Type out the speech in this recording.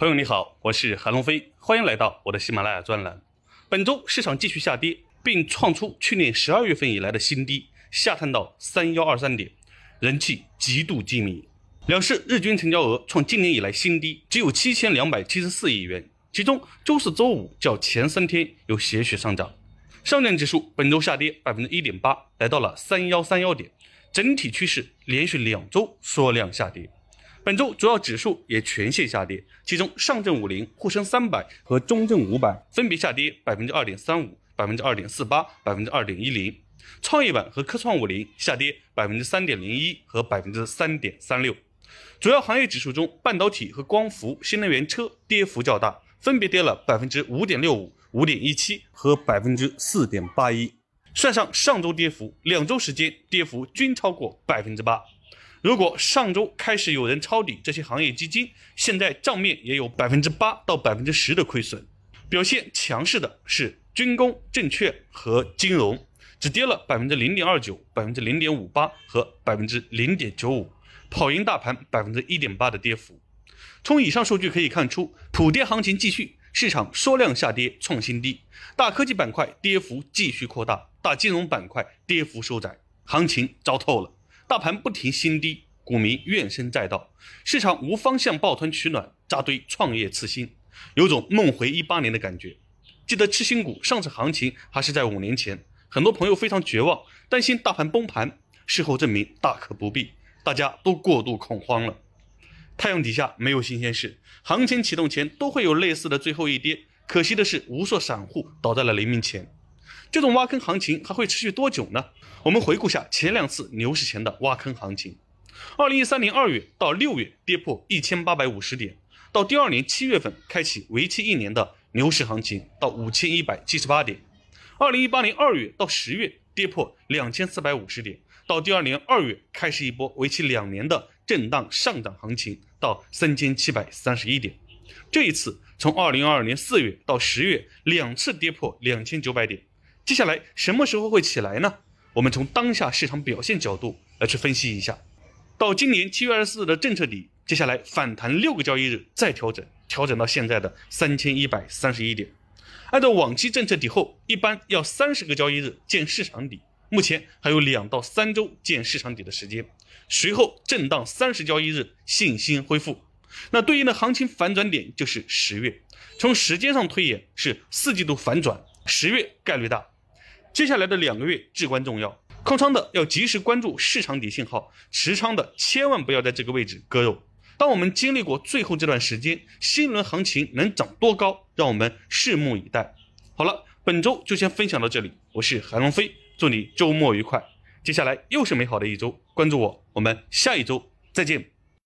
朋友你好，我是韩龙飞，欢迎来到我的喜马拉雅专栏。本周市场继续下跌，并创出去年十二月份以来的新低，下探到三幺二三点，人气极度低迷。两市日均成交额创今年以来新低，只有七千两百七十四亿元，其中周四周五较前三天有些许上涨。上证指数本周下跌百分之一点八，来到了三幺三幺点，整体趋势连续两周缩量下跌。本周主要指数也全线下跌，其中上证五零、沪深三百和中证五百分别下跌百分之二点三五、百分之二点四八、百分之二点一零；创业板和科创五零下跌百分之三点零一和百分之三点三六。主要行业指数中，半导体和光伏、新能源车跌幅较大，分别跌了百分之五点六五、五点一七和百分之四点八一。算上上周跌幅，两周时间跌幅均超过百分之八。如果上周开始有人抄底这些行业基金，现在账面也有百分之八到百分之十的亏损。表现强势的是军工、证券和金融，只跌了百分之零点二九、百分之零点五八和百分之零点九五，跑赢大盘百分之一点八的跌幅。从以上数据可以看出，普跌行情继续，市场缩量下跌创新低，大科技板块跌幅继续扩大，大金融板块跌幅收窄，行情糟透了。大盘不停新低，股民怨声载道，市场无方向抱团取暖，扎堆创业次新，有种梦回一八年的感觉。记得次新股上市行情还是在五年前，很多朋友非常绝望，担心大盘崩盘。事后证明大可不必，大家都过度恐慌了。太阳底下没有新鲜事，行情启动前都会有类似的最后一跌。可惜的是，无数散户倒在了黎明前。这种挖坑行情还会持续多久呢？我们回顾下前两次牛市前的挖坑行情：二零一三年二月到六月跌破一千八百五十点，到第二年七月份开启为期一年的牛市行情，到五千一百七十八点；二零一八年二月到十月跌破两千四百五十点，到第二年二月开始一波为期两年的震荡上涨行情，到三千七百三十一点。这一次从二零二二年四月到十月两次跌破两千九百点。接下来什么时候会起来呢？我们从当下市场表现角度来去分析一下。到今年七月二十四日的政策底，接下来反弹六个交易日再调整，调整到现在的三千一百三十一点。按照往期政策底后，一般要三十个交易日见市场底，目前还有两到三周见市场底的时间。随后震荡三十交易日，信心恢复。那对应的行情反转点就是十月。从时间上推演，是四季度反转，十月概率大。接下来的两个月至关重要，空仓的要及时关注市场底信号，持仓的千万不要在这个位置割肉。当我们经历过最后这段时间，新一轮行情能涨多高，让我们拭目以待。好了，本周就先分享到这里，我是韩龙飞，祝你周末愉快。接下来又是美好的一周，关注我，我们下一周再见。